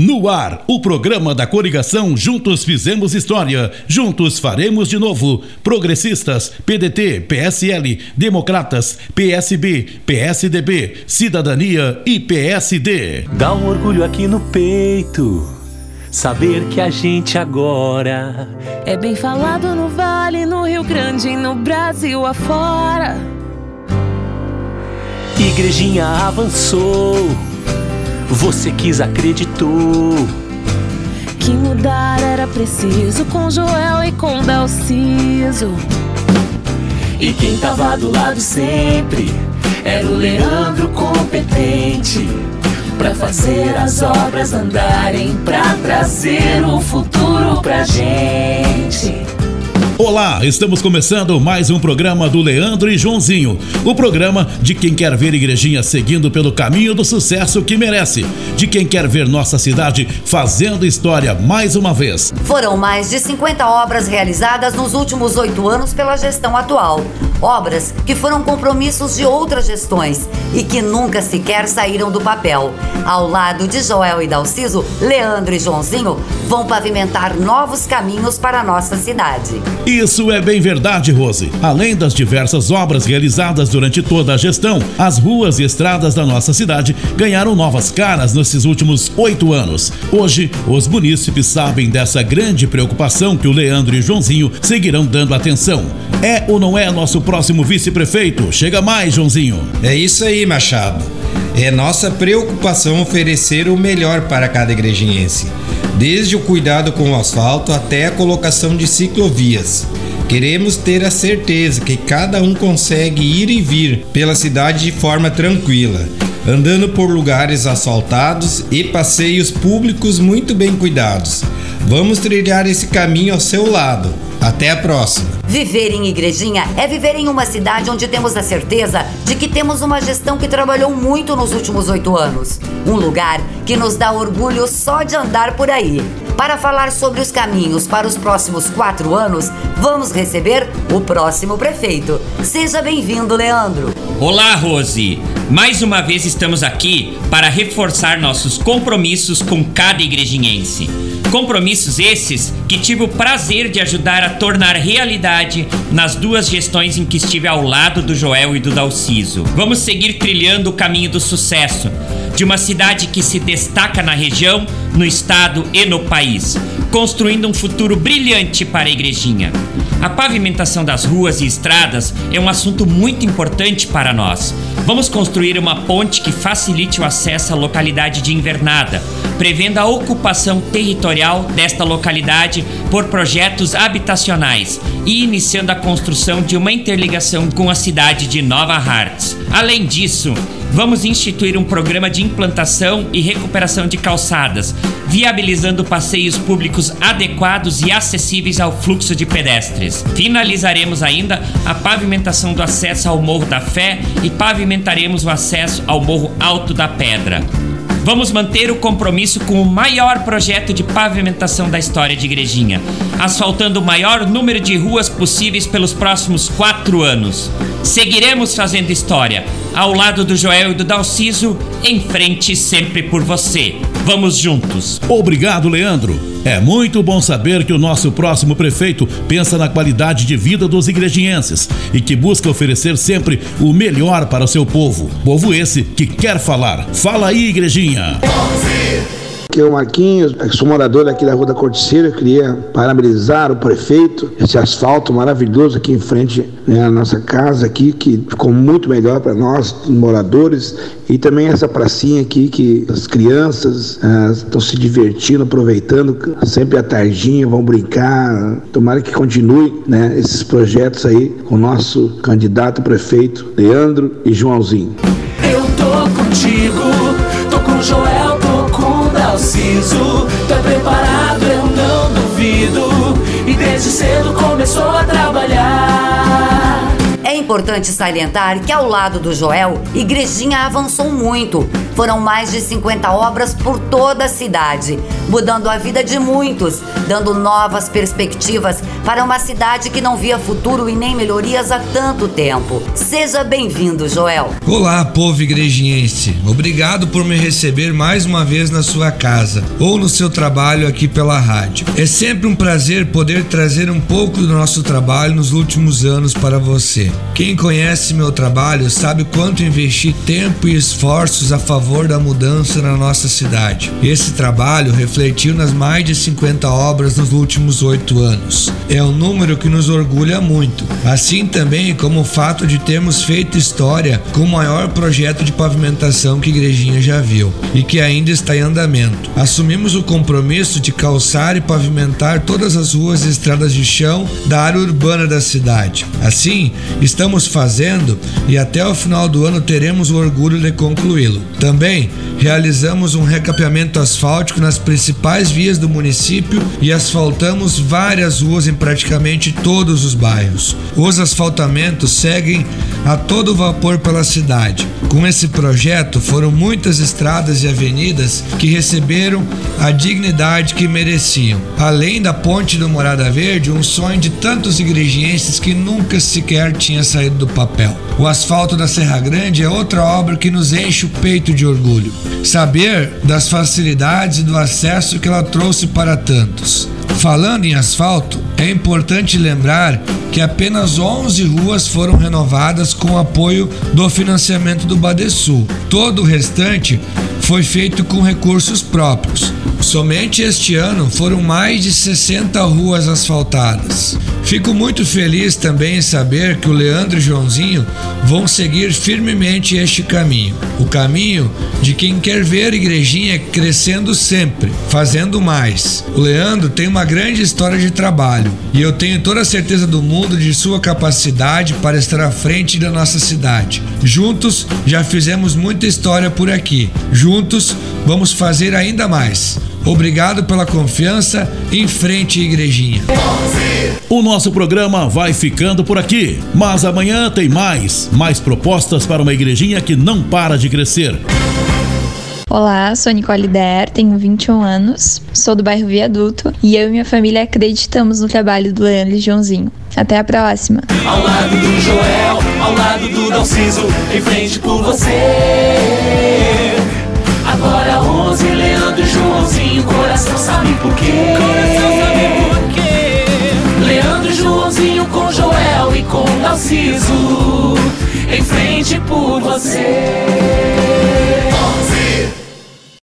No ar, o programa da coligação Juntos Fizemos História, Juntos Faremos de Novo. Progressistas, PDT, PSL, Democratas, PSB, PSDB, Cidadania e PSD. Dá um orgulho aqui no peito. Saber que a gente agora é bem falado no Vale, no Rio Grande, no Brasil afora. Igrejinha avançou você quis, acreditou. Que mudar era preciso com Joel e com Dalciso. E quem tava do lado sempre era o Leandro competente. Pra fazer as obras andarem, pra trazer o futuro pra gente. Olá, estamos começando mais um programa do Leandro e Joãozinho. O programa de quem quer ver Igrejinha seguindo pelo caminho do sucesso que merece. De quem quer ver nossa cidade fazendo história mais uma vez. Foram mais de 50 obras realizadas nos últimos oito anos pela gestão atual. Obras que foram compromissos de outras gestões e que nunca sequer saíram do papel. Ao lado de Joel e Dalciso, Leandro e Joãozinho vão pavimentar novos caminhos para a nossa cidade. Isso é bem verdade, Rose. Além das diversas obras realizadas durante toda a gestão, as ruas e estradas da nossa cidade ganharam novas caras nesses últimos oito anos. Hoje, os munícipes sabem dessa grande preocupação que o Leandro e o Joãozinho seguirão dando atenção. É ou não é nosso próximo vice-prefeito? Chega mais, Joãozinho. É isso aí, Machado. É nossa preocupação oferecer o melhor para cada igrejinhense desde o cuidado com o asfalto até a colocação de ciclovias. Queremos ter a certeza que cada um consegue ir e vir pela cidade de forma tranquila, andando por lugares asfaltados e passeios públicos muito bem cuidados. Vamos trilhar esse caminho ao seu lado. Até a próxima. Viver em Igrejinha é viver em uma cidade onde temos a certeza de que temos uma gestão que trabalhou muito nos últimos oito anos. Um lugar que nos dá orgulho só de andar por aí. Para falar sobre os caminhos para os próximos quatro anos, vamos receber o próximo prefeito. Seja bem-vindo, Leandro. Olá, Rose. Mais uma vez estamos aqui para reforçar nossos compromissos com cada igrejinhense. Compromissos esses que tive o prazer de ajudar a tornar realidade nas duas gestões em que estive ao lado do Joel e do Dalciso. Vamos seguir trilhando o caminho do sucesso de uma cidade que se destaca na região, no estado e no país, construindo um futuro brilhante para a igrejinha. A pavimentação das ruas e estradas é um assunto muito importante para nós. Vamos construir uma ponte que facilite o acesso à localidade de Invernada, prevendo a ocupação territorial desta localidade por projetos habitacionais e iniciando a construção de uma interligação com a cidade de Nova Hartz. Além disso, vamos instituir um programa de implantação e recuperação de calçadas, viabilizando passeios públicos adequados e acessíveis ao fluxo de pedestres. Finalizaremos ainda a pavimentação do acesso ao Morro da Fé e pavimentaremos o acesso ao Morro Alto da Pedra. Vamos manter o compromisso com o maior projeto de pavimentação da história de Igrejinha, asfaltando o maior número de ruas possíveis pelos próximos quatro anos. Seguiremos fazendo história, ao lado do Joel e do Dalciso, em frente sempre por você. Vamos juntos. Obrigado, Leandro. É muito bom saber que o nosso próximo prefeito pensa na qualidade de vida dos igrejinhenses e que busca oferecer sempre o melhor para o seu povo. Povo esse que quer falar. Fala aí, igrejinha. Aqui é o Marquinhos, sou morador aqui da Rua da Corticeira, queria parabenizar o prefeito, esse asfalto maravilhoso aqui em frente né, à nossa casa aqui, que ficou muito melhor para nós, moradores, e também essa pracinha aqui que as crianças estão ah, se divertindo, aproveitando sempre a tardinha, vão brincar. Tomara que continue né, esses projetos aí com o nosso candidato prefeito, Leandro e Joãozinho. Eu tô contigo, tô com Joel preciso. Tá preparado, eu não duvido. E desde cedo começou a trabalhar. É importante salientar que ao lado do Joel, Igrejinha avançou muito. Foram mais de 50 obras por toda a cidade. mudando a vida de muitos, dando novas perspectivas para uma cidade que não via futuro e nem melhorias há tanto tempo. Seja bem-vindo, Joel. Olá, povo igrejiense. Obrigado por me receber mais uma vez na sua casa ou no seu trabalho aqui pela rádio. É sempre um prazer poder trazer um pouco do nosso trabalho nos últimos anos para você. Quem conhece meu trabalho sabe quanto investi tempo e esforços a favor da mudança na nossa cidade. Esse trabalho refletiu nas mais de 50 obras nos últimos oito anos. É um número que nos orgulha muito, assim também como o fato de termos feito história com o maior projeto de pavimentação que Igrejinha já viu e que ainda está em andamento. Assumimos o compromisso de calçar e pavimentar todas as ruas e estradas de chão da área urbana da cidade. Assim, estamos fazendo e até o final do ano teremos o orgulho de concluí-lo. Também realizamos um recapeamento asfáltico nas principais vias do município e asfaltamos várias ruas em praticamente todos os bairros. Os asfaltamentos seguem a todo vapor pela cidade. Com esse projeto, foram muitas estradas e avenidas que receberam a dignidade que mereciam. Além da ponte do Morada Verde, um sonho de tantos igrejienses que nunca sequer tinha saído do papel. O asfalto da Serra Grande é outra obra que nos enche o peito de orgulho. Saber das facilidades e do acesso que ela trouxe para tantos. Falando em asfalto, é importante lembrar que apenas 11 ruas foram renovadas com apoio do financiamento do Badesul. Todo o restante foi feito com recursos próprios. Somente este ano foram mais de 60 ruas asfaltadas. Fico muito feliz também em saber que o Leandro e Joãozinho vão seguir firmemente este caminho. O caminho de quem quer ver a igrejinha crescendo sempre, fazendo mais. O Leandro tem uma grande história de trabalho e eu tenho toda a certeza do mundo de sua capacidade para estar à frente da nossa cidade. Juntos já fizemos muita história por aqui. Juntos vamos fazer ainda mais. Obrigado pela confiança. Em frente, igrejinha. O nosso programa vai ficando por aqui, mas amanhã tem mais, mais propostas para uma igrejinha que não para de crescer. Olá, sou Nicole Der, tenho 21 anos, sou do bairro Viaduto e eu e minha família acreditamos no trabalho do Leandro e Joãozinho. Até a próxima. Ao lado do Joel, ao lado do Dalciso, em frente por você. Agora 11, Leandro e Joãozinho, coração sabe por quê. Coração sabe por quê. Leandro Joãozinho com Joel e com Dalciso, em frente por você.